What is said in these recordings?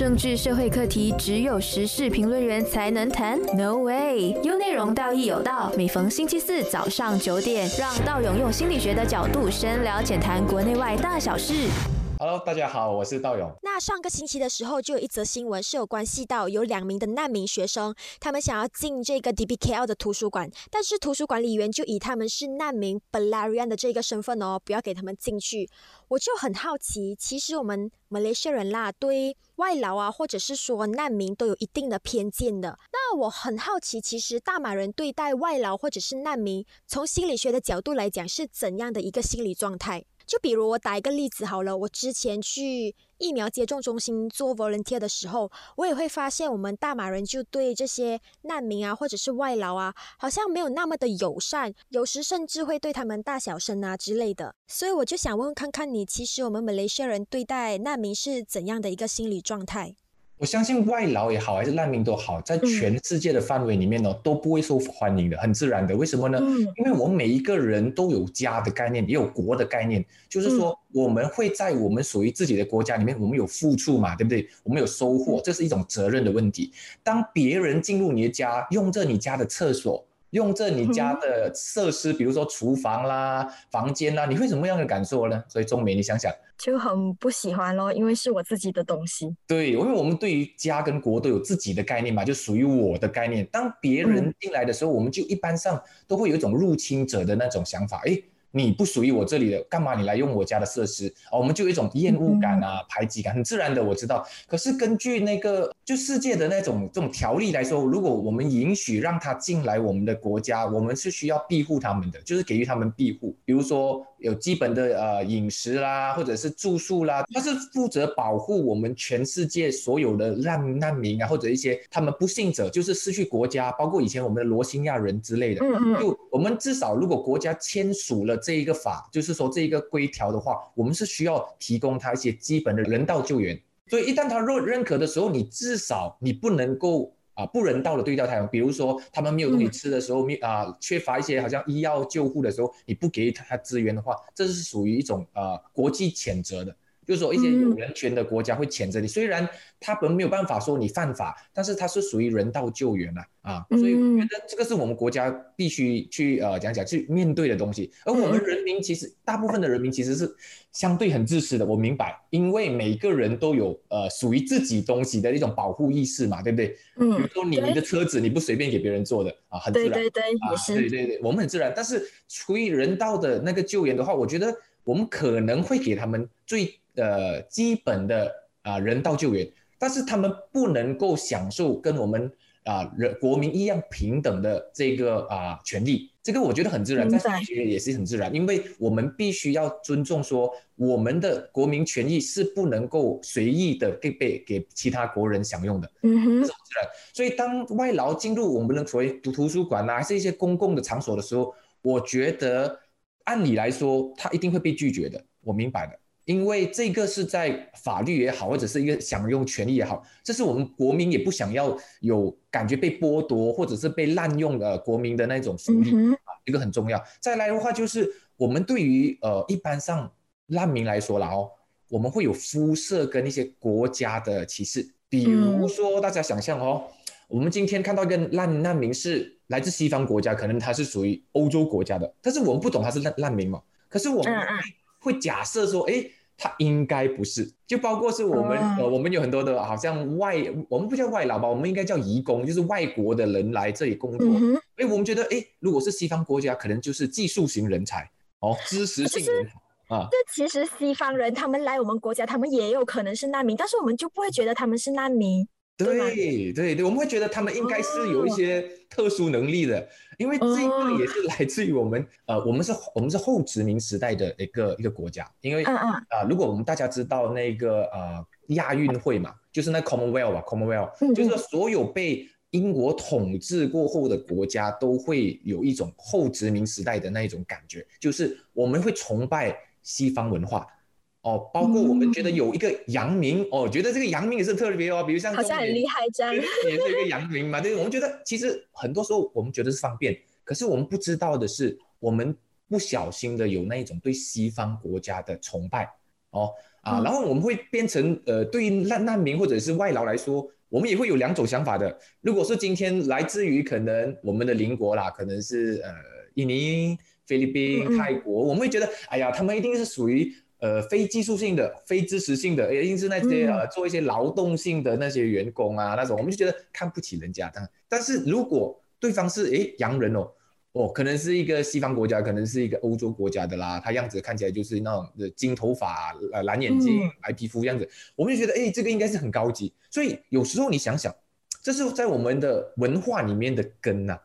政治社会课题只有时事评论员才能谈？No way！有内容，道义有道。每逢星期四早上九点，让道勇用心理学的角度深聊浅谈国内外大小事。Hello，大家好，我是道勇。那上个星期的时候，就有一则新闻是有关系到有两名的难民学生，他们想要进这个 DBKL 的图书馆，但是图书管理员就以他们是难民 Belarian 的这个身份哦，不要给他们进去。我就很好奇，其实我们马来西亚人啦，对外劳啊，或者是说难民都有一定的偏见的。那我很好奇，其实大马人对待外劳或者是难民，从心理学的角度来讲，是怎样的一个心理状态？就比如我打一个例子好了，我之前去疫苗接种中心做 volunteer 的时候，我也会发现我们大马人就对这些难民啊或者是外劳啊，好像没有那么的友善，有时甚至会对他们大小声啊之类的。所以我就想问问看看你，其实我们马来西亚人对待难民是怎样的一个心理状态？我相信外劳也好，还是难民都好，在全世界的范围里面呢，都不会受欢迎的，很自然的。为什么呢？嗯因为我们每一个人都有家的概念，也有国的概念，就是说我们会在我们属于自己的国家里面，我们有付出嘛，对不对？我们有收获，这是一种责任的问题。当别人进入你的家，用着你家的厕所。用着你家的设施，比如说厨房啦、房间啦，你会什么样的感受呢？所以中美，你想想，就很不喜欢咯，因为是我自己的东西。对，因为我们对于家跟国都有自己的概念嘛，就属于我的概念。当别人进来的时候，我们就一般上都会有一种入侵者的那种想法，诶，你不属于我这里的，干嘛你来用我家的设施？哦，我们就有一种厌恶感啊、排挤感，很自然的，我知道。可是根据那个就世界的那种这种条例来说，如果我们允许让他进来我们的国家，我们是需要庇护他们的，就是给予他们庇护，比如说有基本的呃饮食啦，或者是住宿啦，他是负责保护我们全世界所有的难难民啊，或者一些他们不幸者，就是失去国家，包括以前我们的罗兴亚人之类的。嗯嗯，就我们至少，如果国家签署了这一个法，就是说这一个规条的话，我们是需要提供他一些基本的人道救援。所以一旦他若认可的时候，你至少你不能够啊不人道的对待他们，比如说他们没有东西吃的时候，没啊缺乏一些好像医药救护的时候，你不给予他资源的话，这是属于一种呃国际谴责的。就是说，一些有人权的国家会谴责你，虽然他们没有办法说你犯法，但是它是属于人道救援啊啊，所以我觉得这个是我们国家必须去呃讲讲去面对的东西。而我们人民其实大部分的人民其实是相对很自私的，我明白，因为每个人都有呃属于自己东西的一种保护意识嘛，对不对？嗯，比如说你你的车子你不随便给别人坐的啊，很自然。对对对，啊也，是。对对对，我们很自然。但是出于人道的那个救援的话，我觉得我们可能会给他们最呃基本的啊、人道救援，但是他们不能够享受跟我们啊、人国民一样平等的这个啊、权利。这个我觉得很自然，在心理学也是很自然，因为我们必须要尊重说我们的国民权益是不能够随意的给被给其他国人享用的。嗯哼这是，很自然。所以当外劳进入我们的所谓图图书馆呐、还是一些公共的场所的时候，我觉得按理来说，他一定会被拒绝的。我明白的，因为这个是在法律也好，或者是一个享用权利也好，这是我们国民也不想要有感觉被剥夺或者是被滥用的国民的那种福利。嗯哼，这个很重要。再来的话，就是我们对于呃一般上难民来说啦哦，我们会有肤色跟一些国家的歧视。比如说，大家想象哦，我们今天看到一个难难民是来自西方国家，可能他是属于欧洲国家的，但是我们不懂他是难难民嘛。可是我们会假设说，哎。他应该不是，就包括是我们、哦呃，我们有很多的，好像外，我们不叫外劳吧，我们应该叫移工，就是外国的人来这里工作，哎，我们觉得，哎，如果是西方国家，可能就是技术型人才，哦，知识性人才啊，这其实西方人他们来我们国家，他们也有可能是难民，但是我们就不会觉得他们是难民。对对对对，我们会觉得他们应该是有一些特殊能力的，因为这个也是来自于我们，呃，我们是我们是后殖民时代的一个一个国家，因为啊如果我们大家知道那个呃亚运会嘛，就是那 Commonwealth 吧，Commonwealth，嗯就是说所有被英国统治过后的国家都会有一种后殖民时代的那一种感觉，就是我们会崇拜西方文化。哦，包括我们觉得有一个阳明哦，觉得这个阳明也是特别哦，比如像好像很厉害这样。也是一个阳明嘛，对，我们觉得其实很多时候我们觉得是方便，可是我们不知道的是，我们不小心的有那一种对西方国家的崇拜，哦啊，然后我们会变成呃，对于难难民或者是外劳来说，我们也会有两种想法的。如果是今天来自于可能我们的邻国啦，可能是呃印尼、菲律宾、泰国，我们会觉得，哎呀，他们一定是属于呃非技术性的、非知识性的，一定是那些呃做一些劳动性的那些员工啊那种，我们就觉得看不起人家。但但是如果对方是诶洋人哦。哦，可能是一个西方国家，可能是一个欧洲国家的啦。他样子看起来就是那种的金头发、呃蓝眼睛、白皮肤样子，我们就觉得，哎，这个应该是很高级。所以有时候你想想，这是在我们的文化里面的根呐。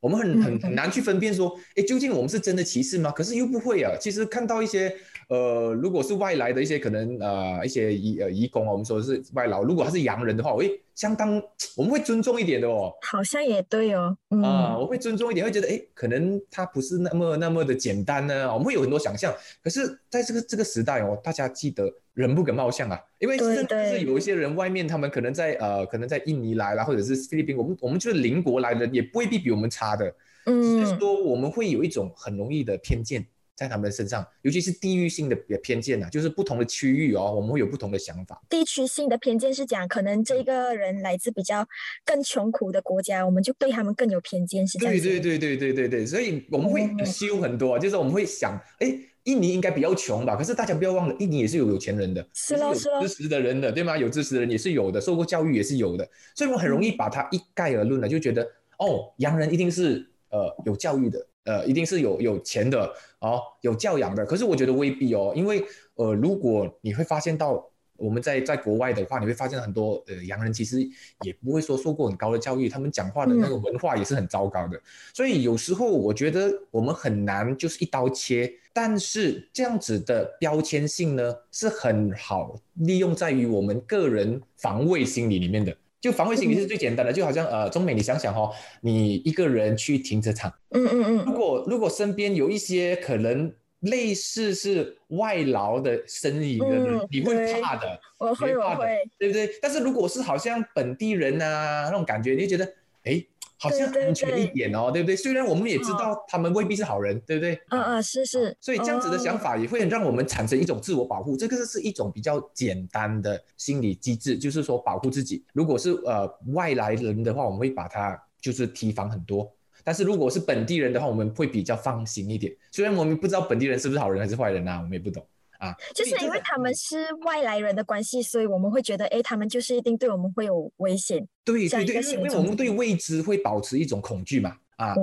我们很很很难去分辨说，哎，究竟我们是真的歧视吗？可是又不会啊。其实看到一些，呃，如果是外来的一些可能，呃，一些移呃移工啊，我们说是外劳，如果他是洋人的话，我会，相当我们会尊重一点的哦。好像也对哦。啊，我会尊重一点，会觉得，哎，可能他不是那么那么的简单呢。我们会有很多想象。可是在这个这个时代哦，大家记得。人不可貌相啊，因为甚至是有一些人外面，他们可能在呃，可能在印尼来啦，或者是菲律宾，我们我们就是邻国来的，也不未必比我们差的。嗯，是说我们会有一种很容易的偏见在他们身上，尤其是地域性的偏见呐，就是不同的区域哦，我们会有不同的想法。地区性的偏见是讲，可能这个人来自比较更穷苦的国家，我们就对他们更有偏见，是这样。对对对对对对对，所以我们会修很多，就是我们会想，哎。印尼应该比较穷吧？可是大家不要忘了，印尼也是有有钱人的，是有知识的人的，对吗？有知识的人也是有的，受过教育也是有的，所以我们很容易把它一概而论了，就觉得哦，洋人一定是呃有教育的，呃一定是有有钱的哦，有教养的。可是我觉得未必哦，因为呃如果你会发现到。我们在在国外的话，你会发现很多呃洋人其实也不会说受过很高的教育，他们讲话的那个文化也是很糟糕的。所以有时候我觉得我们很难就是一刀切，但是这样子的标签性呢是很好利用在于我们个人防卫心理里面的。就防卫心理是最简单的，就好像呃中美，你想想哦，你一个人去停车场，嗯嗯嗯，如果如果身边有一些可能。类似是外劳的身影的人，你会怕的，我会，我会，对不对？但是如果是好像本地人啊那种感觉，你就觉得，哎，好像安全一点哦，对不对？虽然我们也知道他们未必是好人，对不对？嗯嗯，是是。所以这样子的想法也会让我们产生一种自我保护，这个是一种比较简单的心理机制，就是说保护自己。如果是呃外来人的话，我们会把它就是提防很多。但是如果是本地人的话，我们会比较放心一点。虽然我们不知道本地人是不是好人还是坏人呐，我们也不懂啊。就是因为他们是外来人的关系，所以我们会觉得，哎，他们就是一定对我们会有危险。对对对，因为我们对未知会保持一种恐惧嘛。啊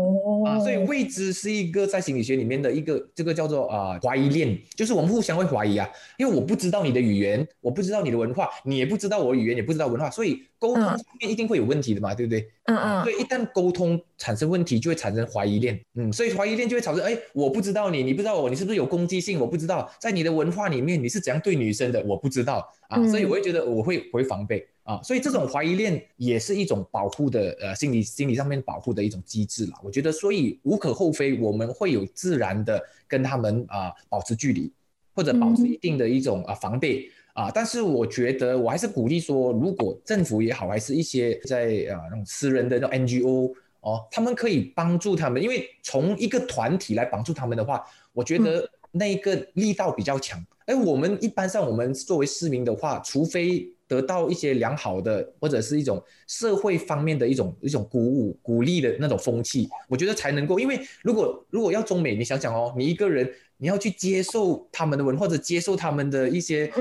啊，所以未知是一个在心理学里面的一个这个叫做啊怀疑链，就是我们互相会怀疑啊，因为我不知道你的语言，我不知道你的文化，你也不知道我语言，也不知道文化，所以沟通上面一定会有问题的嘛，对不对？嗯嗯。所以一旦沟通产生问题，就会产生怀疑链。嗯，所以怀疑链就会产生，哎，我不知道你，你不知道我，你是不是有攻击性？我不知道，在你的文化里面你是怎样对女生的，我不知道啊，所以我会觉得我会会防备。啊，所以这种怀疑链也是一种保护的，呃，心理心理上面保护的一种机制了。我觉得，所以无可厚非，我们会有自然的跟他们啊保持距离，或者保持一定的一种啊防备啊。但是我觉得，我还是鼓励说，如果政府也好，还是一些在啊那种私人的那种 NGO 哦，他们可以帮助他们，因为从一个团体来帮助他们的话，我觉得那个力道比较强。哎，我们一般上我们作为市民的话，除非得到一些良好的或者是一种社会方面的一种一种鼓舞鼓励的那种风气，我觉得才能够。因为如果如果要中美，你想想哦，你一个人你要去接受他们的文化或者接受他们的一些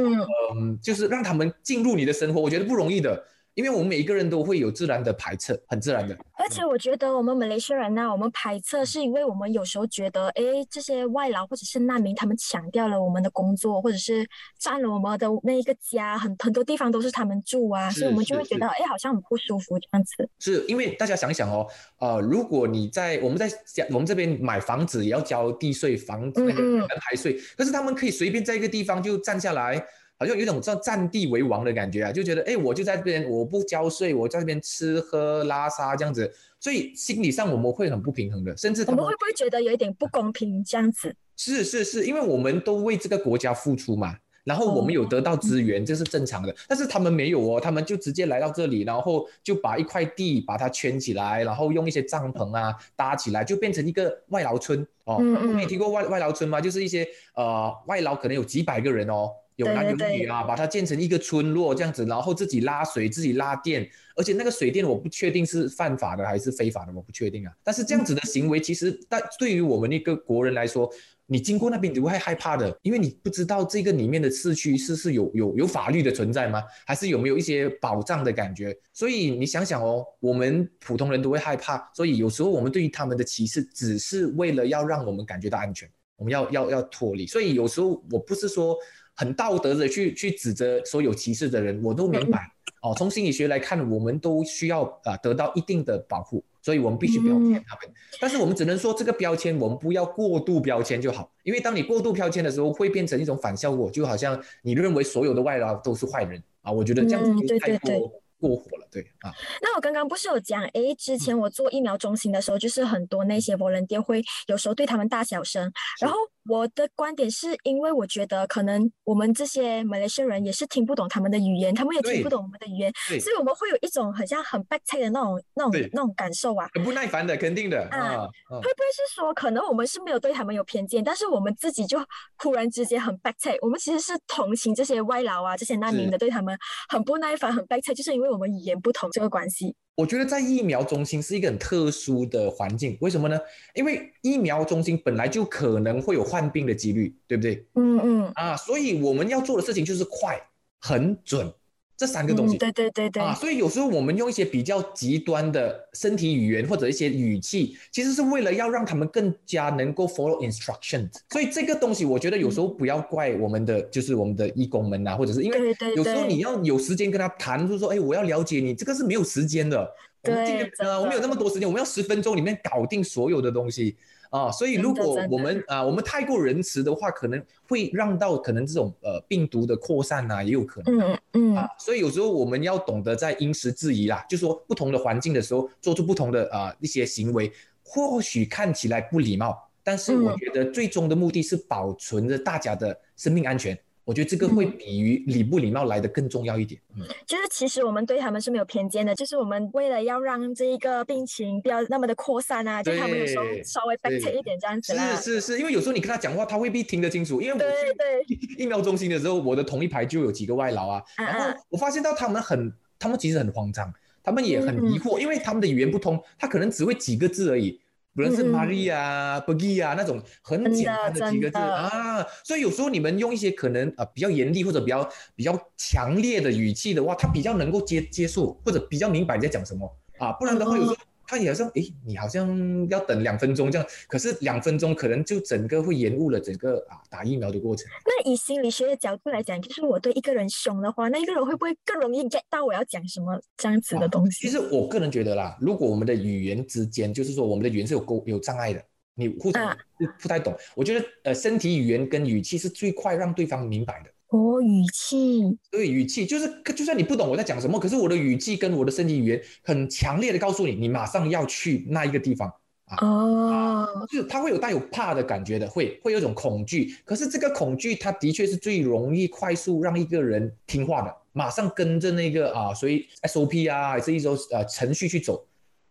嗯，就是让他们进入你的生活，我觉得不容易的。因为我们每一个人都会有自然的排斥，很自然的。而且我觉得我们马来西亚人呢，我们排斥是因为我们有时候觉得，哎，这些外劳或者是难民，他们抢掉了我们的工作，或者是占了我们的那一个家，很很多地方都是他们住啊，所以我们就会觉得，哎，好像很不舒服这样子。是因为大家想一想哦，呃，如果你在我们在我们这边买房子也要交地税、房那个门牌税，可是他们可以随便在一个地方就站下来。好像有一种叫占地为王的感觉啊，就觉得哎，我就在这边，我不交税，我在这边吃喝拉撒这样子，所以心理上我们会很不平衡的，甚至我们会不会觉得有一点不公平这样子？是是是，因为我们都为这个国家付出嘛，然后我们有得到资源，这是正常的，但是他们没有哦，他们就直接来到这里，然后就把一块地把它圈起来，然后用一些帐篷啊搭起来，就变成一个外劳村哦。你听过外外劳村吗？就是一些呃外劳可能有几百个人哦。有男有对对女啊，把它建成一个村落这样子，然后自己拉水、自己拉电，而且那个水电我不确定是犯法的还是非法的，我不确定啊。但是这样子的行为，其实但对于我们一个国人来说，你经过那边你会害怕的，因为你不知道这个里面的市区是是有有有法律的存在吗？还是有没有一些保障的感觉？所以你想想哦，我们普通人都会害怕，所以有时候我们对于他们的歧视，只是为了要让我们感觉到安全，我们要要要脱离。所以有时候我不是说很道德的去去指责所有歧视的人，我都明白。哦。从心理学来看，我们都需要啊得到一定的保护。所以我们必须标签他们，但是我们只能说这个标签我们不要过度标签就好，因为当你过度标签的时候，会变成一种反效果，就好像你认为所有的外劳都是坏人。啊，我觉得这样子嗯对就太对过过火了，对啊，那我刚刚不是有讲，诶，之前我做疫苗中心的时候，就是很多那些 volunteer 会有时候对他们大小声，然后我的观点是因为我觉得可能我们这些马来西亚人也是听不懂他们的语言，他们也听不懂我们的语言，所以我们会有一种很像很 back 的那种那种那种感受啊。很不耐烦的，肯定的。啊会不会是说，可能我们是没有对他们有偏见，但是我们自己就忽然之间很 back 我们其实是同情这些外劳啊、这些难民的，对他们很不耐烦、很 back 就是因为我们语言不同这个关系。我觉得在疫苗中心是一个很特殊的环境，为什么呢？因为疫苗中心本来就可能会有患病的几率，对不对？嗯嗯，啊，所以我们要做的事情就是快、很准这三个东西。嗯、对对对对，啊，所以有时候我们用一些比较极端的身体语言或者一些语气，其实是为了要让他们更加能够 follow instructions。所以这个东西，我觉得有时候不要怪我们的，就是我们的义工们呐、或者是因为有时候你要有时间跟他谈，就是说，哎，我要了解你，这个是没有时间的。我们今天对真的呃，我们有那么多时间，我们要十分钟里面搞定所有的东西啊。所以如果我们啊，我们太过仁慈的话，可能会让到可能这种呃病毒的扩散呐、也有可能。嗯嗯啊，所以有时候我们要懂得在因时制宜啦，就说不同的环境的时候做出不同的啊、一些行为，或许看起来不礼貌，但是我嗯觉得最终的目的是保存着大家的生命安全。我觉得这个会嗯比于礼不礼貌来的更重要一点。嗯，就是其实我们对他们是没有偏见的，就是我们为了要让这一个病情不要那么的扩散啊，就他们有时候稍微 back 对一点这样子啦。是是是，因为有时候你跟他讲话，他未必听得清楚。因为我对去对，疫苗中心的时候，我的同一排就有几个外劳啊，嗯然后嗯我发现到他们很，他们其实很慌张，他们也很嗯疑惑，因为他们的语言不通，他可能只会几个字而已，不论是 Maria、b u g i 啊那种很简单的几个字啊，所以有时候你们用一些可能啊、呃比较严厉或者比较比较强烈的语气的话，他比较能够接接受或者比较明白你在讲什么啊，不然的话有时候。他也好像，诶，你好像要等两分钟这样，可是两分钟可能就整个会延误了整个啊打疫苗的过程。那以心理学的角度来讲，就是我对一个人凶的话，那一个人会不会更容易 get 到我要讲什么这样子的东西？其实我个人觉得啦，如果我们的语言之间，就是说我们的语言是有沟有障碍的，你互相啊不不太懂。我觉得呃，身体语言跟语气是最快让对方明白的。哦，语气，对，语气就是就算你不懂我在讲什么，可是我的语气跟我的身体语言很强烈的告诉你，你马上要去那一个地方。哦，就是他会有带有怕的感觉的，会会有一种恐惧。可是这个恐惧，它的确是最容易快速让一个人听话的，马上跟着那个啊，所以 SOP 啊，还是一种呃程序去走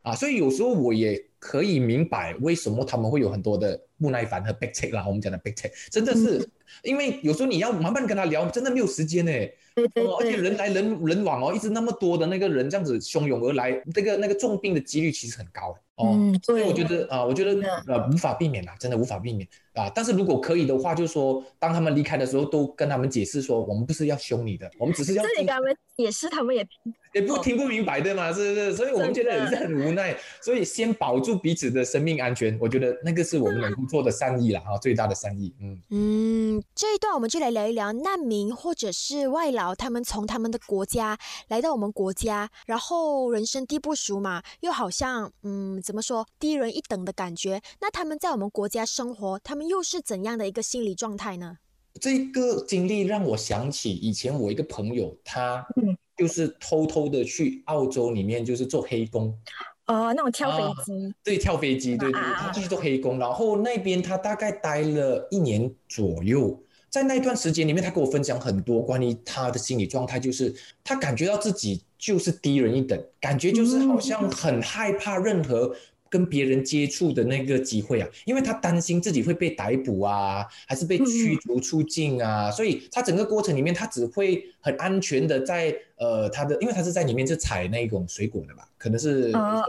啊。所以有时候我也可以明白为什么他们会有很多的不耐烦和 big take 啦。我们讲的 big take 真的是，因为有时候你要慢慢跟他聊，真的没有时间呢。对对哦，而且，人来人人往哦，一直那么多的那个人这样子汹涌而来，这个那个重病的几率其实很高哦。嗯，所以，我觉得啊、我觉得呃无法避免啦，真的无法避免啊。但是如果可以的话，就是说当他们离开的时候，都跟他们解释说，我们不是要凶你的，我们只是要这里跟他们解释，他们也也不听不明白的嘛，是不是？所以我们觉得也是很无奈。所以先保住彼此的生命安全，我觉得那个是我们能够做的善意了啊，最大的善意。嗯，嗯，这一段我们就来聊一聊难民或者是外劳，他们从他们的国家来到我们国家，然后人生地不熟嘛，又好像嗯怎么说低人一等的感觉。那他们在我们国家生活，他们又是怎样的一个心理状态呢？这个经历让我想起以前我一个朋友，他嗯就是偷偷的去澳洲里面就是做黑工。哦，那种跳啊飞机，对，跳飞机，对对他去做黑工，然后那边他大概待了一年左右，在那段时间里面，他跟我分享很多关于他的心理状态，就是他感觉到自己就是低人一等，感觉就是好像很害怕任何跟别人接触的那个机会啊，因为他担心自己会被逮捕啊，还是被驱逐出境啊，所以他整个过程里面，他只会很安全的在呃他的，因为他是在里面是采那种水果的吧，可能是啊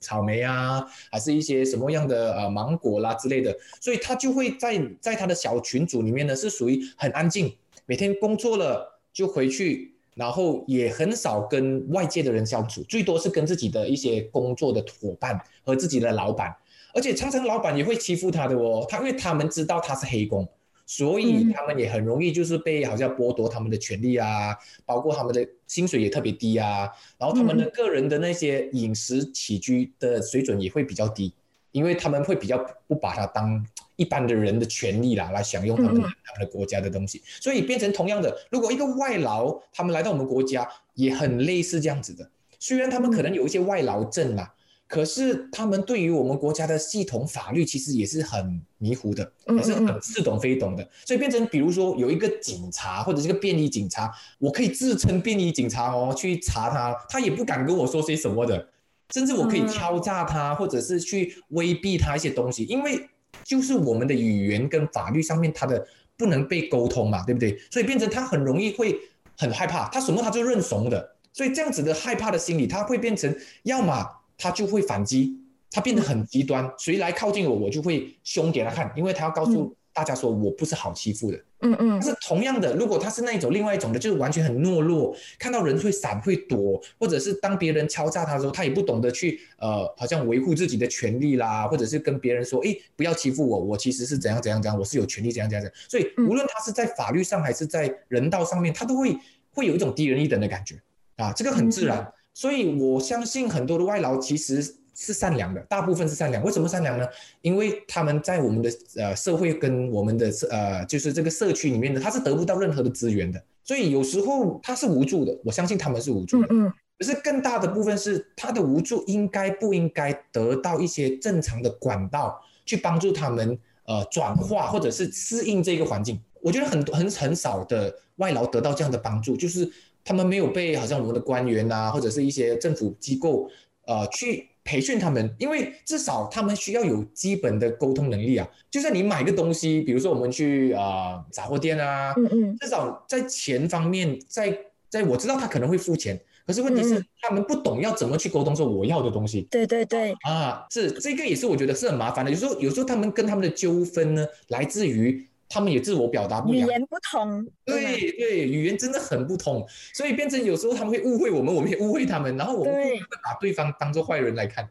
草莓啊，还是一些什么样的呃芒果啦之类的，所以他就会在在他的小群组里面呢，是属于很安静，每天工作了就回去。然后也很少跟外界的人相处，最多是跟自己的一些工作的伙伴和自己的老板，而且常常老板也会欺负他的哦，他因为他们知道他是黑工，所以他们也很容易就是被好像剥夺他们的权利啊，包括他们的薪水也特别低啊，然后他们的个人的那些饮食起居的水准也会比较低，因为他们会比较不把它当。一般的人的权利啦，来享用他们他们的国家的东西，所以变成同样的，如果一个外劳他们来到我们国家，也很类似这样子的。虽然他们可能有一些外劳证啦，可是他们对于我们国家的系统法律其实也是很迷糊的，也是很似懂非懂的。所以变成比如说有一个警察或者是个便衣警察，我可以自称便衣警察哦，去查他，他也不敢跟我说些什么的，甚至我可以敲诈他，或者是去威逼他一些东西，因为。就是我们的语言跟法律上面，他的不能被沟通嘛，对不对？所以变成他很容易会很害怕，他什么他就认怂的，所以这样子的害怕的心理，他会变成要么他就会反击，他变得很极端，谁来靠近我，我就会凶给他看，因为他要告诉。大家说我不是好欺负的，嗯嗯。但是同样的，如果他是那一种另外一种的，就是完全很懦弱，看到人会闪会躲，或者是当别人敲诈他的时候，他也不懂得去呃，好像维护自己的权利啦，或者是跟别人说，哎，不要欺负我，我其实是怎样怎样怎样，我是有权利怎样怎样怎样。所以无论他是在法律上还是在人道上面，他都会会有一种低人一等的感觉啊，这个很自然。所以我相信很多的外劳其实。是善良的，大部分是善良。为什么善良呢？因为他们在我们的呃社会跟我们的呃就是这个社区里面呢，他是得不到任何的资源的，所以有时候他是无助的。我相信他们是无助的。嗯嗯。可是更大的部分是他的无助应该不应该得到一些正常的管道去帮助他们呃转化或者是适应这个环境？我觉得很很很少的外劳得到这样的帮助，就是他们没有被好像我们的官员啊或者是一些政府机构呃去。培训他们，因为至少他们需要有基本的沟通能力啊。就算你买个东西，比如说我们去啊杂货店啊，嗯嗯，至少在钱方面，在在我知道他可能会付钱，可是问题是他们不懂要怎么去沟通说我要的东西。对对对，啊，是这个也是我觉得是很麻烦的。有时候有时候他们跟他们的纠纷呢，来自于。他们也自我表达不了，语言不通，对对，语言真的很不通，所以变成有时候他们会误会我们，我们也误会他们，然后我们会把对方当做坏人来看。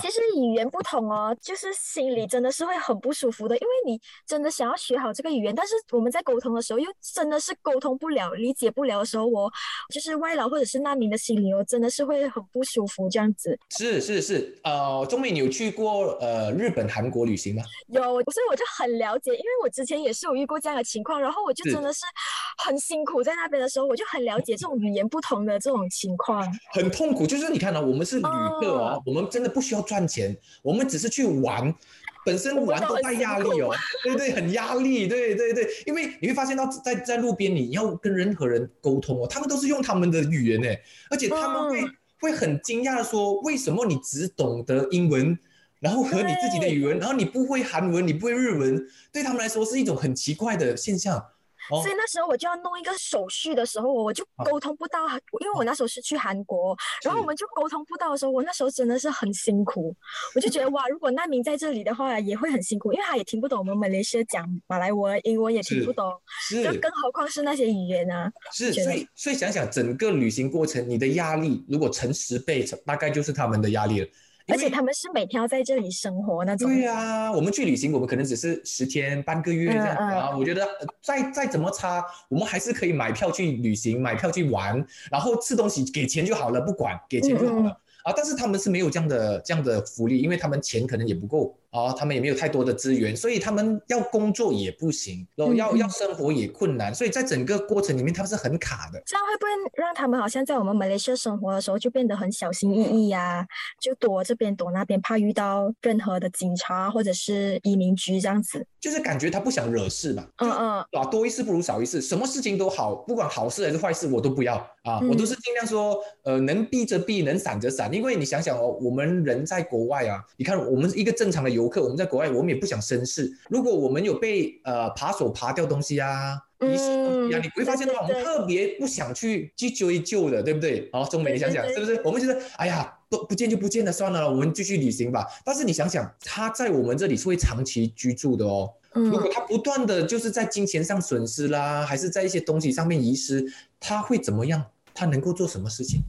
其实语言不同哦，就是心里真的是会很不舒服的，因为你真的想要学好这个语言，但是我们在沟通的时候又真的是沟通不了、理解不了的时候，我就是外劳或者是难民的心里，我真的是会很不舒服这样子。是是是，呃，钟美，你有去过呃日本、韩国旅行吗？有，所以我就很了解，因为我之前也是有遇过这样的情况，然后我就真的是很辛苦在那边的时候，我就很了解这种语言不同的这种情况，很痛苦。就是你看到我们是旅客哦，我们真的不。需要赚钱，我们只是去玩，本身玩都带压力哦，对对，很压力，对对对，因为你会发现到在在路边你要跟任何人沟通哦，他们都是用他们的语言呢，而且他们会会很惊讶的说，为什么你只懂得英文，然后和你自己的语文，然后你不会韩文，你不会日文，对他们来说是一种很奇怪的现象。所以那时候我就要弄一个手续的时候，我就沟通不到，因为我那时候是去韩国，然后我们就沟通不到的时候，我那时候真的是很辛苦。我就觉得哇，如果难民在这里的话，也会很辛苦，因为他也听不懂我们马来西亚讲马来文，英文也听不懂，是，更何况是那些语言啊。是，所以所以想想整个旅行过程，你的压力如果乘十倍，大概就是他们的压力了。而且他们是每天要在这里生活那种。对呀，我们去旅行，我们可能只是十天半个月这样子啊。我觉得再再怎么差，我们还是可以买票去旅行，买票去玩，然后吃东西给钱就好了，不管给钱就好了啊。但是他们是没有这样的这样的福利，因为他们钱可能也不够啊，他们也没有太多的资源，所以他们要工作也不行，然后要要生活也困难，所以在整个过程里面他们是很卡的。这样会不会让他们好像在我们马来西亚生活的时候就变得很小心翼翼呀？就躲这边躲那边，怕遇到任何的警察或者是移民局这样子？就是感觉他不想惹事嘛，嗯嗯，啊，多一事不如少一事，什么事情都好，不管好事还是坏事，我都不要啊，我都是尽量说，呃，能避则避，能闪则闪，因为你想想哦，我们人在国外啊，你看我们一个正常的游客，我们在国外，我们也不想生事，如果我们有被呃扒手扒掉东西啊，遗失东西啊，你会发现的话，我们特别不想去去追究的，对不对？好，中美，你想想是不是？我们觉得，哎呀。不不见就不见了，算了，我们继续旅行吧。但是你想想，他在我们这里是会长期居住的哦。如果他不断的就是在金钱上损失啦，还是在一些东西上面遗失，他会怎么样？他能够做什么事情？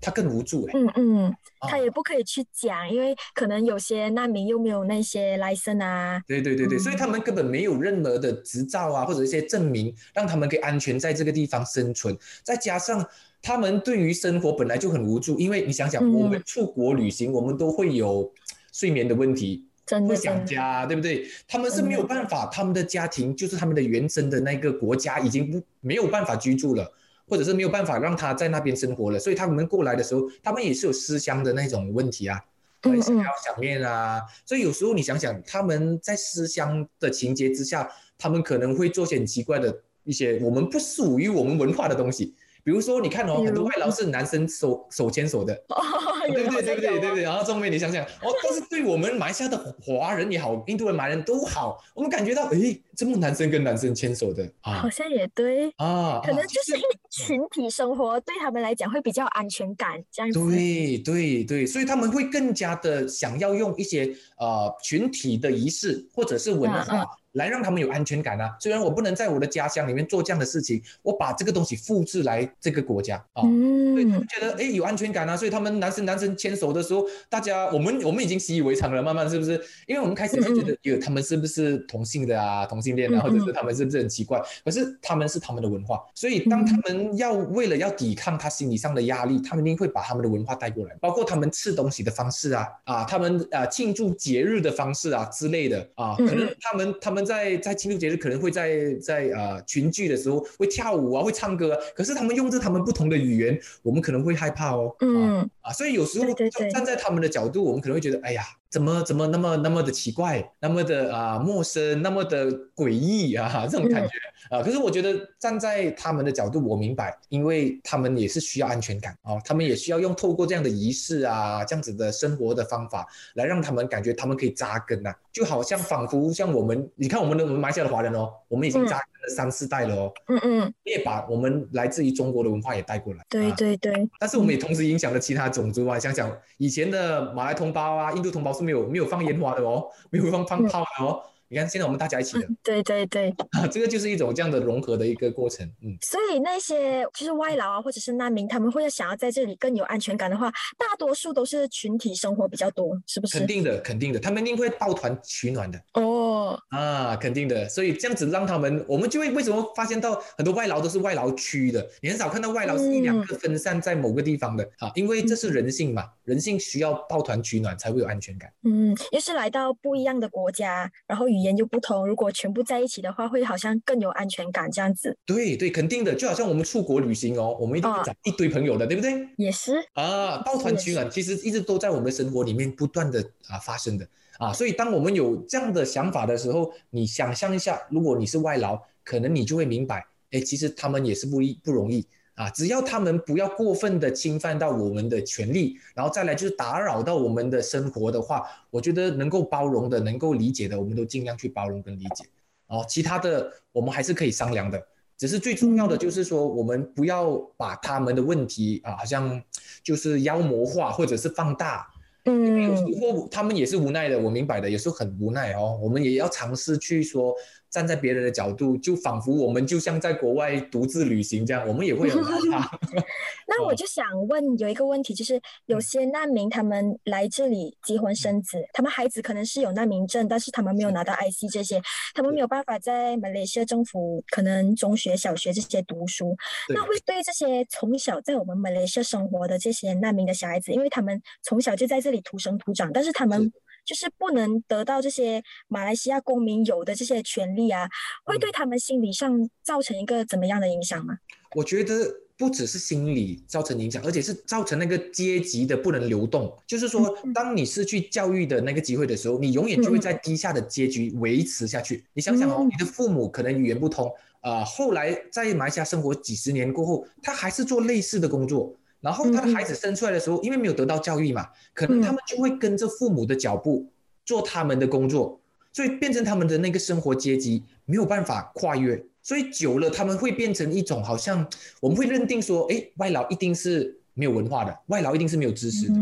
他更无助哎。嗯嗯，他也不可以去讲，因为可能有些难民又没有那些 license 啊。对对对对，所以他们根本没有任何的执照啊，或者一些证明，让他们可以安全在这个地方生存。再加上。他们对于生活本来就很无助，因为你想想，我们出国旅行，我们都会有睡眠的问题，会想家，对不对？他们是没有办法，他们的家庭就是他们的原生的那个国家已经不没有办法居住了，或者是没有办法让他在那边生活了，所以他们过来的时候，他们也是有思乡的那种问题啊，很想要想念啊，所以有时候你想想，他们在思乡的情节之下，他们可能会做些很奇怪的一些我们不属于我们文化的东西。比如说，你看哦，很多外劳是男生手手牵手的，对不对？对不对？对不对？然后钟美，你想想哦，但是对我们马来西亚的华人也好，印度人、马来人都好，我们感觉到，哎，这么男生跟男生牵手的啊，好像也对啊，可能就是因为群体生活对他们来讲会比较安全感这样子。对对对，所以他们会更加的想要用一些呃群体的仪式或者是文化。来让他们有安全感啊！虽然我不能在我的家乡里面做这样的事情，我把这个东西复制来这个国家啊，所以他们觉得哎有安全感啊，所以他们男生男生牵手的时候，大家我们我们已经习以为常了，慢慢是不是？因为我们开始就觉得有他们是不是同性的啊，同性恋啊，或者是他们是不是很奇怪？可是他们是他们的文化，所以当他们要为了要抵抗他心理上的压力，他们一定会把他们的文化带过来，包括他们吃东西的方式啊啊，他们啊庆祝节日的方式啊之类的啊，可能他们他们。在在庆祝节日可能会在在啊群聚的时候会跳舞啊会唱歌，可是他们用着他们不同的语言，我们可能会害怕哦。嗯啊，所以有时候站在他们的角度，我们可能会觉得，哎呀。怎么怎么那么那么的奇怪，那么的啊陌生，那么的诡异啊这种感觉啊！可是我觉得站在他们的角度，我明白，因为他们也是需要安全感哦，他们也需要用透过这样的仪式啊，这样子的生活的方法来让他们感觉他们可以扎根呐，就好像仿佛像我们，你看我们的我们马来西亚的华人哦，我们已经扎根了三四代了哦，嗯嗯，也把我们来自于中国的文化也带过来，对对对，但是我们也同时影响了其他种族啊，想想以前的马来同胞啊，印度同胞。没有没有放烟花的哦，没有放放炮的哦。你看，现在我们大家一起的，对对对，啊，这个就是一种这样的融合的一个过程，嗯。所以那些就是外劳啊，或者是难民，他们会想要在这里更有安全感的话，大多数都是群体生活比较多，是不是？肯定的，肯定的，他们一定会抱团取暖的。哦，啊，肯定的。所以这样子让他们，我们就会为什么发现到很多外劳都是外劳区的，你很少看到外劳是一两个分散在某个地方的啊，因为这是人性嘛，人性需要抱团取暖才会有安全感。嗯，又是来到不一样的国家，然后语言就不同，如果全部在一起的话，会好像更有安全感这样子。对对，肯定的，就好像我们出国旅行哦，我们一定会找一堆朋友的，对不对？也是啊，抱团取暖其实一直都在我们生活里面不断的啊发生的啊，所以当我们有这样的想法的时候，你想象一下，如果你是外劳，可能你就会明白，哎，其实他们也是不易不容易。啊，只要他们不要过分的侵犯到我们的权利，然后再来就是打扰到我们的生活的话，我觉得能够包容的、能够理解的，我们都尽量去包容跟理解。哦，其他的我们还是可以商量的，只是最重要的就是说，我们不要把他们的问题啊，好像就是妖魔化或者是放大。嗯，因为有时候他们也是无奈的，我明白的，有时候很无奈哦，我们也要尝试去说。站在别人的角度，就仿佛我们就像在国外独自旅行这样，我们也会很害怕。那我就想问有一个问题，就是有些难民他们来这里结婚生子，他们孩子可能是有难民证，但是他们没有拿到 IC 这些，他们没有办法在马来西亚政府可能中学、小学这些读书。那会对这些从小在我们马来西亚生活的这些难民的小孩子，因为他们从小就在这里土生土长，但是他们。就是不能得到这些马来西亚公民有的这些权利啊，会对他们心理上造成一个怎么样的影响吗？我觉得不只是心理造成影响，而且是造成那个阶级的不能流动。就是说，当你失去教育的那个机会的时候，你永远就会在低下的阶级维持下去。你想想哦，你的父母可能语言不通，呃，后来在马来西亚生活几十年过后，他还是做类似的工作。然后他的孩子生出来的时候，因为没有得到教育嘛，可能他们就会跟着父母的脚步做他们的工作，所以变成他们的那个生活阶级没有办法跨越。所以久了，他们会变成一种好像我们会认定说，哎，外劳一定是没有文化的，外劳一定是没有知识的。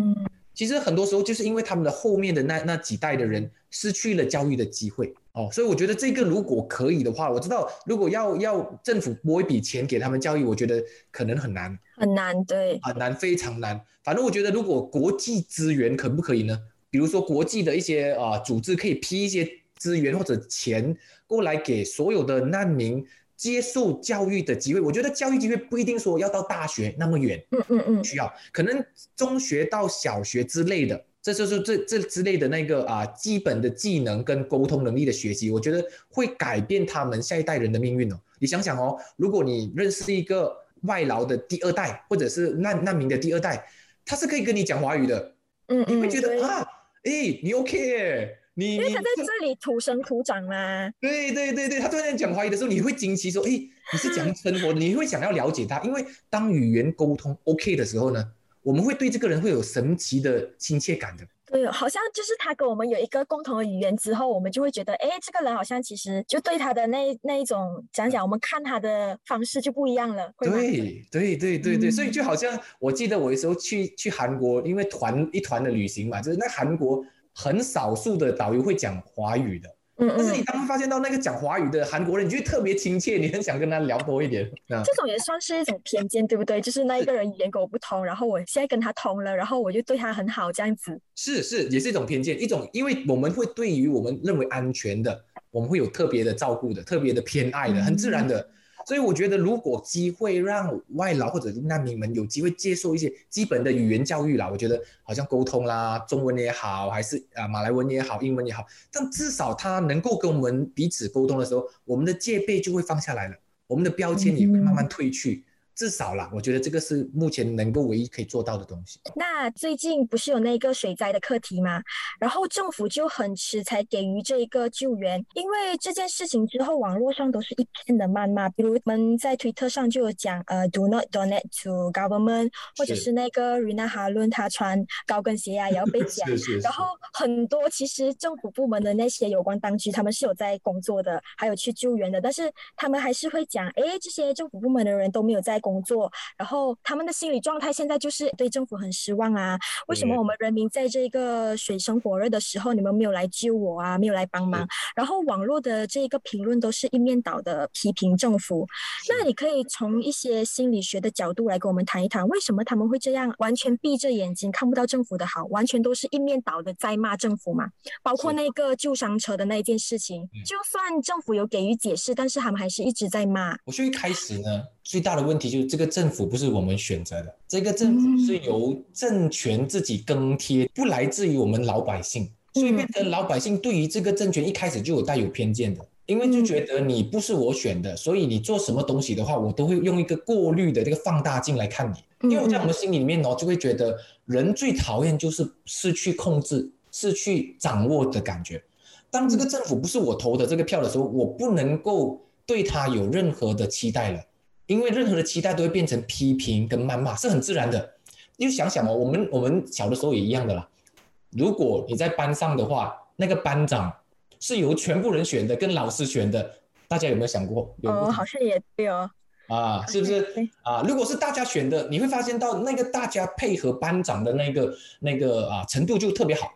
其实很多时候就是因为他们的后面的那那几代的人失去了教育的机会哦。所以我觉得这个如果可以的话，我知道如果要要政府拨一笔钱给他们教育，我觉得可能很难，很难，对，很难，非常难。反正我觉得如果国际资源可不可以呢？比如说国际的一些啊组织可以批一些资源或者钱。过来给所有的难民接受教育的机会，我觉得教育机会不一定说要到大学那么远，嗯嗯嗯，需要可能中学到小学之类的，这就是这这之类的那个啊基本的技能跟沟通能力的学习，我觉得会改变他们下一代人的命运哦。你想想哦，如果你认识一个外劳的第二代，或者是难难民的第二代，他是可以跟你讲华语的，嗯嗯，你会觉得啊，哎，你 OK 你。因为他在这里土生土长啦。对对对对，他突然讲华语的时候，你会惊奇说：“哎，你是讲生活，你会想要了解他。”因为当语言沟通 OK 的时候呢，我们会对这个人会有神奇的亲切感的。对，好像就是他跟我们有一个共同的语言之后，我们就会觉得，哎，这个人好像其实就对他的那那一种讲讲，我们看他的方式就不一样了。对对对对对，所以就好像我记得我有时候去去韩国，因为团一团的旅行嘛，就是那韩国。很少数的导游会讲华语的，嗯嗯，但是你当发现到那个讲华语的韩国人，你就特别亲切，你很想跟他聊多一点。这种也算是一种偏见，对不对？就是那一个人语言跟我不通，然后我现在跟他通了，然后我就对他很好，这样子。是是，也是一种偏见，一种因为我们会对于我们认为安全的，我们会有特别的照顾的，特别的偏爱的，很自然的。所以我觉得，如果机会让外劳或者难民们有机会接受一些基本的语言教育啦，我觉得好像沟通啦，中文也好，还是啊马来文也好，英文也好，但至少他能够跟我们彼此沟通的时候，我们的戒备就会放下来了，我们的标签也会慢慢褪去。至少啦，我觉得这个是目前能够唯一可以做到的东西。那最近不是有那个水灾的课题吗？然后政府就很迟才给予这一个救援，因为这件事情之后，网络上都是一片的谩骂。比如我们在推特上就有讲，呃，Do not donate to government，或者是那个 Rina 哈伦他穿高跟鞋啊 也要被讲。然后很多其实政府部门的那些有关当局，他们是有在工作的，还有去救援的，但是他们还是会讲，哎，这些政府部门的人都没有在。工作，然后他们的心理状态现在就是对政府很失望啊！为什么我们人民在这个水深火热的时候，你们没有来救我啊？没有来帮忙？然后网络的这个评论都是一面倒的批评政府。那你可以从一些心理学的角度来跟我们谈一谈，为什么他们会这样完全闭着眼睛看不到政府的好，完全都是一面倒的在骂政府嘛？包括那个救伤车的那一件事情，就算政府有给予解释，但是他们还是一直在骂。我说一开始呢。最大的问题就是这个政府不是我们选择的，这个政府是由政权自己更贴，不来自于我们老百姓，所以变成老百姓对于这个政权一开始就有带有偏见的，因为就觉得你不是我选的，所以你做什么东西的话，我都会用一个过滤的这个放大镜来看你，因为在我们心里面呢，就会觉得人最讨厌就是失去控制、失去掌握的感觉。当这个政府不是我投的这个票的时候，我不能够对他有任何的期待了。因为任何的期待都会变成批评跟谩骂，是很自然的。你就想想哦，我们我们小的时候也一样的啦。如果你在班上的话，那个班长是由全部人选的，跟老师选的，大家有没有想过？哦，好像也对哦。啊，是不是啊？如果是大家选的，你会发现到那个大家配合班长的那个那个啊程度就特别好。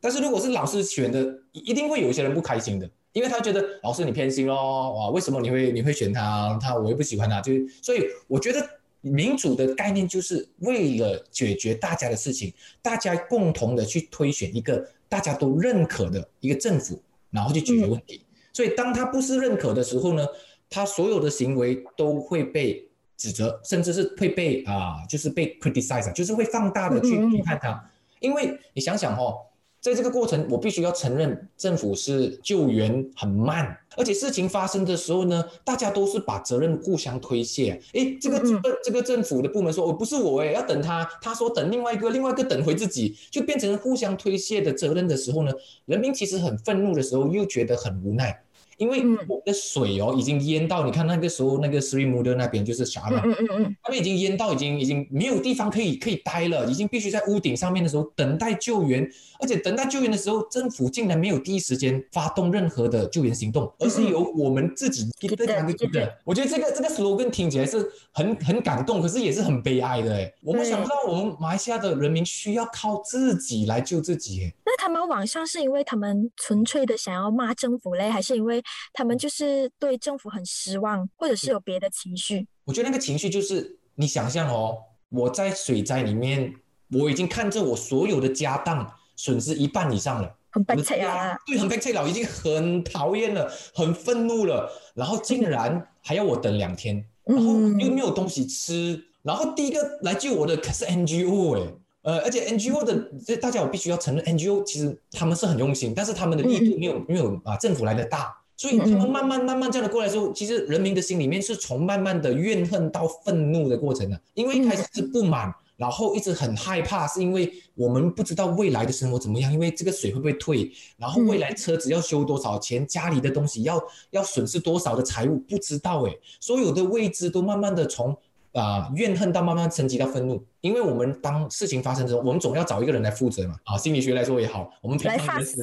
但是如果是老师选的，一定会有一些人不开心的。因为他觉得老师你偏心咯，哇，为什么你会你会选他？他我又不喜欢他，就所以我觉得民主的概念就是为了解决大家的事情，大家共同的去推选一个大家都认可的一个政府，然后去解决问题。所以当他不是认可的时候呢，他所有的行为都会被指责，甚至是会被啊，就是被 criticize，就是会放大的去批判他。因为你想想哦。在这个过程，我必须要承认，政府是救援很慢，而且事情发生的时候呢，大家都是把责任互相推卸。诶，这个这个这个政府的部门说，我不是我诶，要等他，他说等另外一个，另外一个等回自己，就变成互相推卸的责任的时候呢，人民其实很愤怒的时候，又觉得很无奈。因为我们的水哦已经淹到，你看那个时候那个 Sri Muda 那边就是啥了，嗯嗯嗯，他们已经淹到已经已经没有地方可以可以待了，已经必须在屋顶上面的时候等待救援，而且等待救援的时候，政府竟然没有第一时间发动任何的救援行动，而是由我们自己给这两个的。我觉得这个这个 slogan 听起来是很很感动，可是也是很悲哀的哎，我们想不到我们马来西亚的人民需要靠自己来救自己。那他们网上是因为他们纯粹的想要骂政府嘞，还是因为？他们就是对政府很失望，或者是有别的情绪。我觉得那个情绪就是你想象哦，我在水灾里面，我已经看着我所有的家当损失一半以上了，很悲催啊！对，很悲催了，已经很讨厌了，很愤怒了，然后竟然还要我等两天，然后又没有东西吃，然后第一个来救我的可是 NGO 哎。呃，而且 NGO 的这大家我必须要承认，NGO 其实他们是很用心，但是他们的力度没有没有啊政府来的大。所以他们慢慢慢慢这样的过来之后，其实人民的心里面是从慢慢的怨恨到愤怒的过程的。因为一开始是不满，然后一直很害怕，是因为我们不知道未来的生活怎么样，因为这个水会不会退，然后未来车子要修多少钱，家里的东西要要损失多少的财物，不知道哎，所有的未知都慢慢的从。啊，怨恨到慢慢升级到愤怒，因为我们当事情发生之后，我们总要找一个人来负责嘛。啊，心理学来说也好，我们来发泄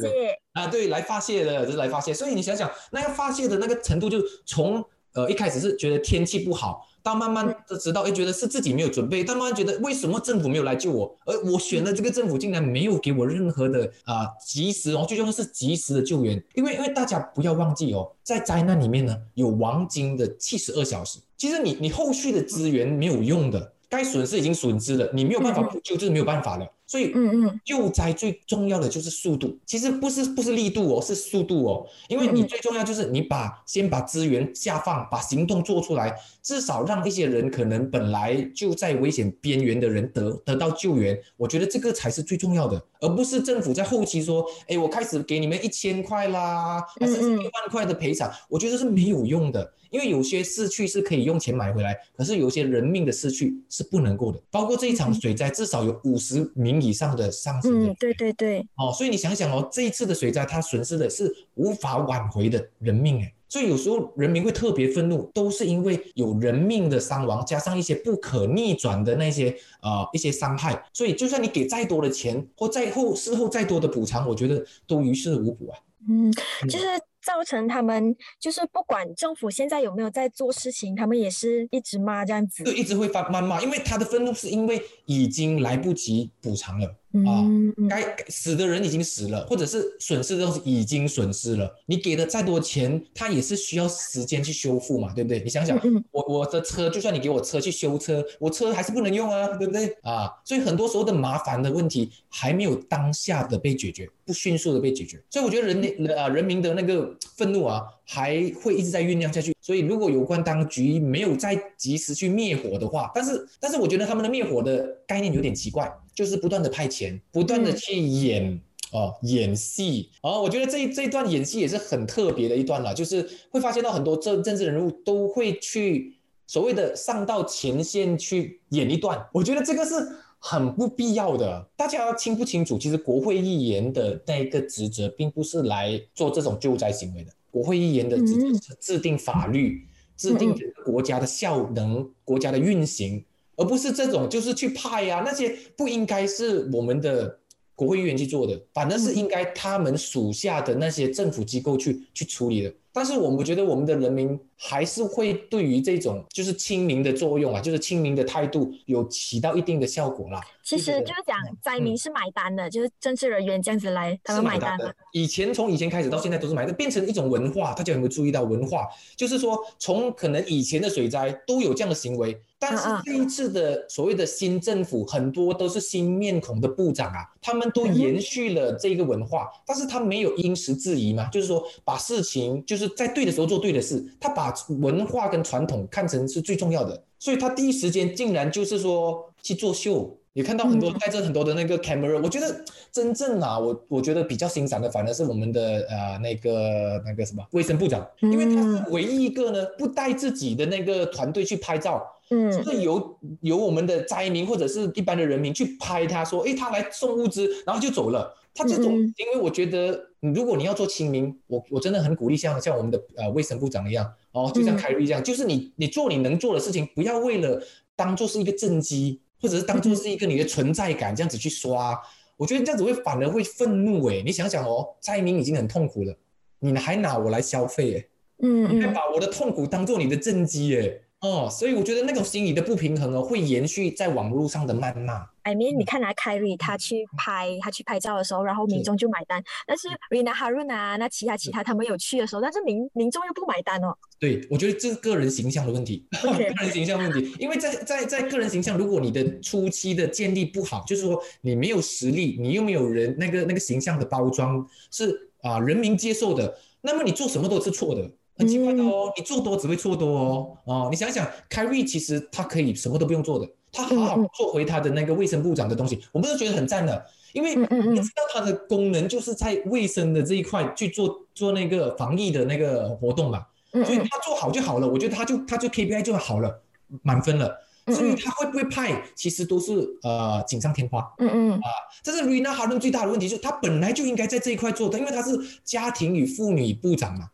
啊，对，来发泄的，就是来发泄。所以你想想，那要发泄的那个程度，就从呃一开始是觉得天气不好。到慢慢的知道，哎，觉得是自己没有准备，但慢慢觉得为什么政府没有来救我，而我选的这个政府竟然没有给我任何的啊及时哦，最重要是及时的救援，因为因为大家不要忘记哦，在灾难里面呢有黄金的七十二小时，其实你你后续的资源没有用的。该损失已经损失了，你没有办法补救，就是没有办法了。所以，嗯嗯，救灾最重要的就是速度，其实不是不是力度哦，是速度哦。因为你最重要就是你把先把资源下放，把行动做出来，至少让一些人可能本来就在危险边缘的人得得到救援。我觉得这个才是最重要的，而不是政府在后期说，哎，我开始给你们一千块啦，还是一万块的赔偿，我觉得是没有用的。因为有些逝去是可以用钱买回来，可是有些人命的逝去是不能够的。包括这一场水灾，至少有五十名以上的伤亡。嗯，对对对。哦，所以你想想哦，这一次的水灾，它损失的是无法挽回的人命哎。所以有时候人民会特别愤怒，都是因为有人命的伤亡，加上一些不可逆转的那些呃一些伤害。所以就算你给再多的钱，或再后事后再多的补偿，我觉得都于事无补啊。嗯，就是。造成他们就是不管政府现在有没有在做事情，他们也是一直骂这样子，就一直会发谩骂，因为他的愤怒是因为已经来不及补偿了。啊，该死的人已经死了，或者是损失的东西已经损失了。你给的再多钱，它也是需要时间去修复嘛，对不对？你想想，我我的车，就算你给我车去修车，我车还是不能用啊，对不对？啊，所以很多时候的麻烦的问题还没有当下的被解决，不迅速的被解决。所以我觉得人的啊人民的那个愤怒啊，还会一直在酝酿下去。所以如果有关当局没有再及时去灭火的话，但是但是我觉得他们的灭火的概念有点奇怪。就是不断的派钱，不断的去演哦演戏哦，我觉得这这一段演戏也是很特别的一段了，就是会发现到很多政政治人物都会去所谓的上到前线去演一段，我觉得这个是很不必要的。大家清不清楚？其实国会议员的那一个职责，并不是来做这种救灾行为的。国会议员的职责是制定法律，制定整个国家的效能、国家的运行。而不是这种，就是去派呀，那些不应该是我们的国会议员去做的，反正是应该他们属下的那些政府机构去去处理的。但是我们觉得我们的人民还是会对于这种就是亲民的作用啊，就是亲民的态度有起到一定的效果啦。其实就是讲灾民是买单的，就是政治人员这样子来，他们买单的。以前从以前开始到现在都是买单，变成一种文化。大家有没有注意到文化？就是说从可能以前的水灾都有这样的行为。但是这一次的所谓的新政府，很多都是新面孔的部长啊，他们都延续了这个文化，但是他没有因时制宜嘛，就是说把事情就是在对的时候做对的事，他把文化跟传统看成是最重要的，所以他第一时间竟然就是说去作秀。也看到很多带着很多的那个 camera，我觉得真正啊，我我觉得比较欣赏的反而是我们的呃那个那个什么卫生部长，因为他是唯一一个呢不带自己的那个团队去拍照，嗯，是由由我们的灾民或者是一般的人民去拍他，说，哎，他来送物资，然后就走了。他这种，因为我觉得，如果你要做亲民，我我真的很鼓励像像我们的呃卫生部长一样，哦，就像凯瑞这样，就是你你做你能做的事情，不要为了当做是一个政绩，或者是当做是一个你的存在感这样子去刷，我觉得这样子会反而会愤怒诶。你想想哦，灾民已经很痛苦了，你还拿我来消费诶，嗯，你还把我的痛苦当做你的政绩诶。哦，所以我觉得那种心理的不平衡哦，会延续在网络上的谩骂。I mean，你看啊，Kerry 他去拍他去拍照的时候，然后民众就买单。但是 Rina Harun 啊，那其他其他他们有去的时候，但是民民众又不买单哦。对，我觉得这是个人形象的问题，个人形象问题。因为在在在个人形象，如果你的初期的建立不好，就是说你没有实力，你又没有人那个那个形象的包装是啊人民接受的，那么你做什么都是错的。很奇怪的哦，你做多只会错多哦。哦，你想想，凯瑞其实他可以什么都不用做的，他好好做回他的那个卫生部长的东西，我们都觉得很赞的。因为你知道他的功能就是在卫生的这一块去做做那个防疫的那个活动嘛，所以他做好就好了。我觉得他就他就 KPI 就好了，满分了。所以他会不会派，其实都是呃锦上添花。嗯嗯啊，这是 Rina 哈伦最大的问题，就是他本来就应该在这一块做的，因为他是家庭与妇女部长嘛。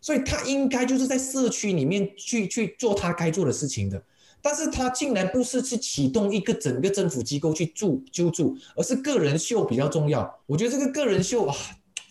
所以他应该就是在社区里面去去做他该做的事情的，但是他竟然不是去启动一个整个政府机构去助救助，而是个人秀比较重要。我觉得这个个人秀啊，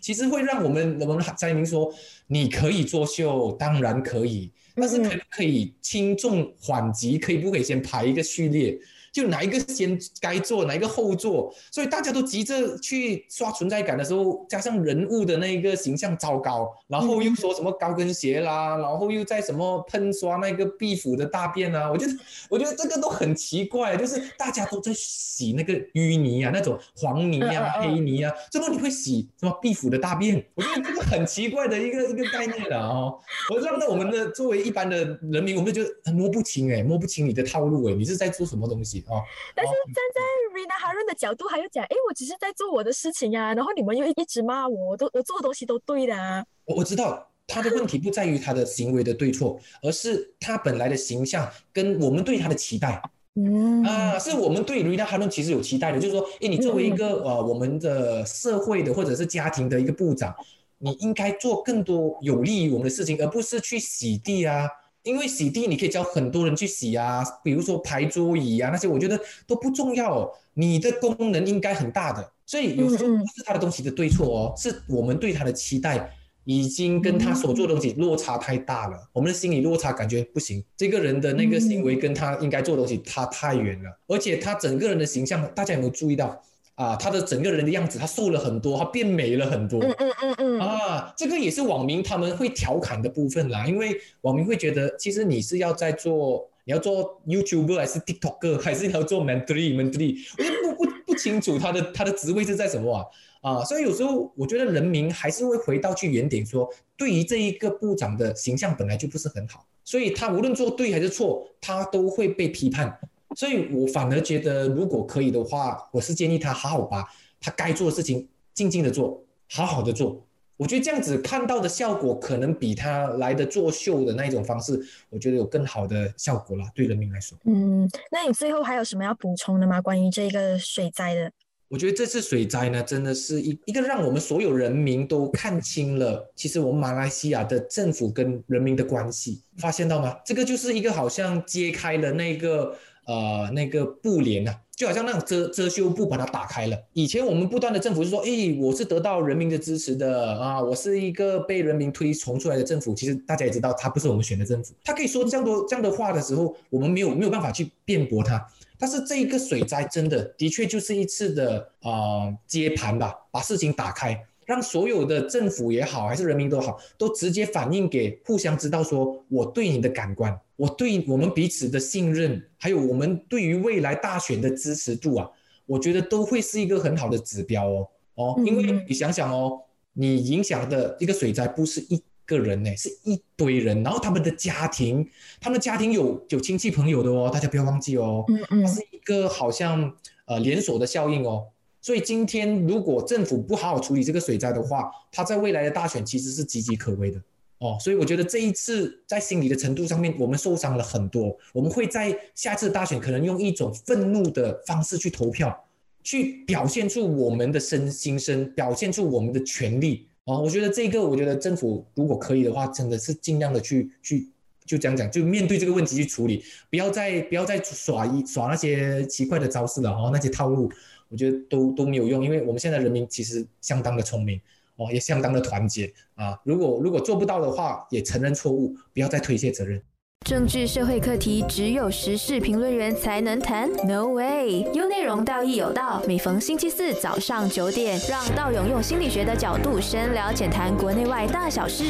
其实会让我们我们灾民说，你可以作秀，当然可以，但是可不可以轻重缓急，可以不可以先排一个序列？就哪一个先该做，哪一个后做，所以大家都急着去刷存在感的时候，加上人物的那个形象糟糕，然后又说什么高跟鞋啦，然后又在什么喷刷那个壁虎的大便啊，我觉得我觉得这个都很奇怪，就是大家都在洗那个淤泥啊，那种黄泥啊、黑泥啊，怎么你会洗什么壁虎的大便？我觉得这个很奇怪的一个 一个概念了哦。我让到我们的作为一般的人民，我们就觉得摸不清哎，摸不清你的套路哎，你是在做什么东西？哦，但是站在 Rina Harun 的角度，还要讲，哎，我只是在做我的事情啊，然后你们又一直骂我，我都我做的东西都对的啊。我我知道他的问题不在于他的行为的对错，而是他本来的形象跟我们对他的期待。嗯啊，是我们对 Rina Harun 其实有期待的，就是说，哎，你作为一个呃我们的社会的或者是家庭的一个部长，你应该做更多有利于我们的事情，而不是去洗地啊。因为洗地你可以叫很多人去洗啊，比如说排桌椅啊那些，我觉得都不重要。你的功能应该很大的，所以有时候不是他的东西的对错哦，是我们对他的期待已经跟他所做的东西落差太大了，我们的心理落差感觉不行。这个人的那个行为跟他应该做的东西差太远了，而且他整个人的形象，大家有没有注意到？啊，他的整个人的样子，他瘦了很多，他变美了很多。嗯嗯嗯嗯。啊，这个也是网民他们会调侃的部分啦，因为网民会觉得，其实你是要在做，你要做 YouTuber 还是 TikToker，还是你要做 Mentally？Mentally，我就不不不清楚他的他的职位是在什么啊？啊，所以有时候我觉得人民还是会回到去原点，说对于这一个部长的形象本来就不是很好，所以他无论做对还是错，他都会被批判。所以我反而觉得，如果可以的话，我是建议他好好把他该做的事情静静的做，好好的做。我觉得这样子看到的效果，可能比他来的作秀的那一种方式，我觉得有更好的效果了。对人民来说，嗯，那你最后还有什么要补充的吗？关于这个水灾的？我觉得这次水灾呢，真的是一一个让我们所有人民都看清了，其实我们马来西亚的政府跟人民的关系，发现到吗？这个就是一个好像揭开了那个。呃，那个布帘呐，就好像那种遮遮羞布，把它打开了。以前我们不断的政府是说，诶，我是得到人民的支持的啊，我是一个被人民推崇出来的政府。其实大家也知道，他不是我们选的政府。他可以说这样多 这样的话的时候，我们没有没有办法去辩驳他。但是这一个水灾真的的确就是一次的啊接盘吧，把事情打开。让所有的政府也好，还是人民都好，都直接反映给互相知道，说我对你的感官，我对我们彼此的信任，还有我们对于未来大选的支持度啊，我觉得都会是一个很好的指标哦哦，因为你想想哦，你影响的一个水灾不是一个人呢，是一堆人，然后他们的家庭，他们的家庭有有亲戚朋友的哦，大家不要忘记哦，嗯嗯，是一个好像。呃连锁的效应哦。所以今天如果政府不好好处理这个水灾的话，它在未来的大选其实是岌岌可危的哦。所以我觉得这一次在心理的程度上面，我们受伤了很多。我们会在下次大选可能用一种愤怒的方式去投票，去表现出我们的身心声，表现出我们的权利哦。我觉得这个，我觉得政府如果可以的话，真的是尽量的去去就这样讲，就面对这个问题去处理，不要再不要再耍一耍那些奇怪的招式了哦，那些套路。我觉得都都没有用，因为我们现在人民其实相当的聪明哦，也相当的团结啊。如果如果做不到的话，也承认错误，不要再推卸责任。政治社会课题只有时事评论员才能谈，No way。有内容，道义有道。每逢星期四早上九点，让道勇用心理学的角度深聊浅谈国内外大小事。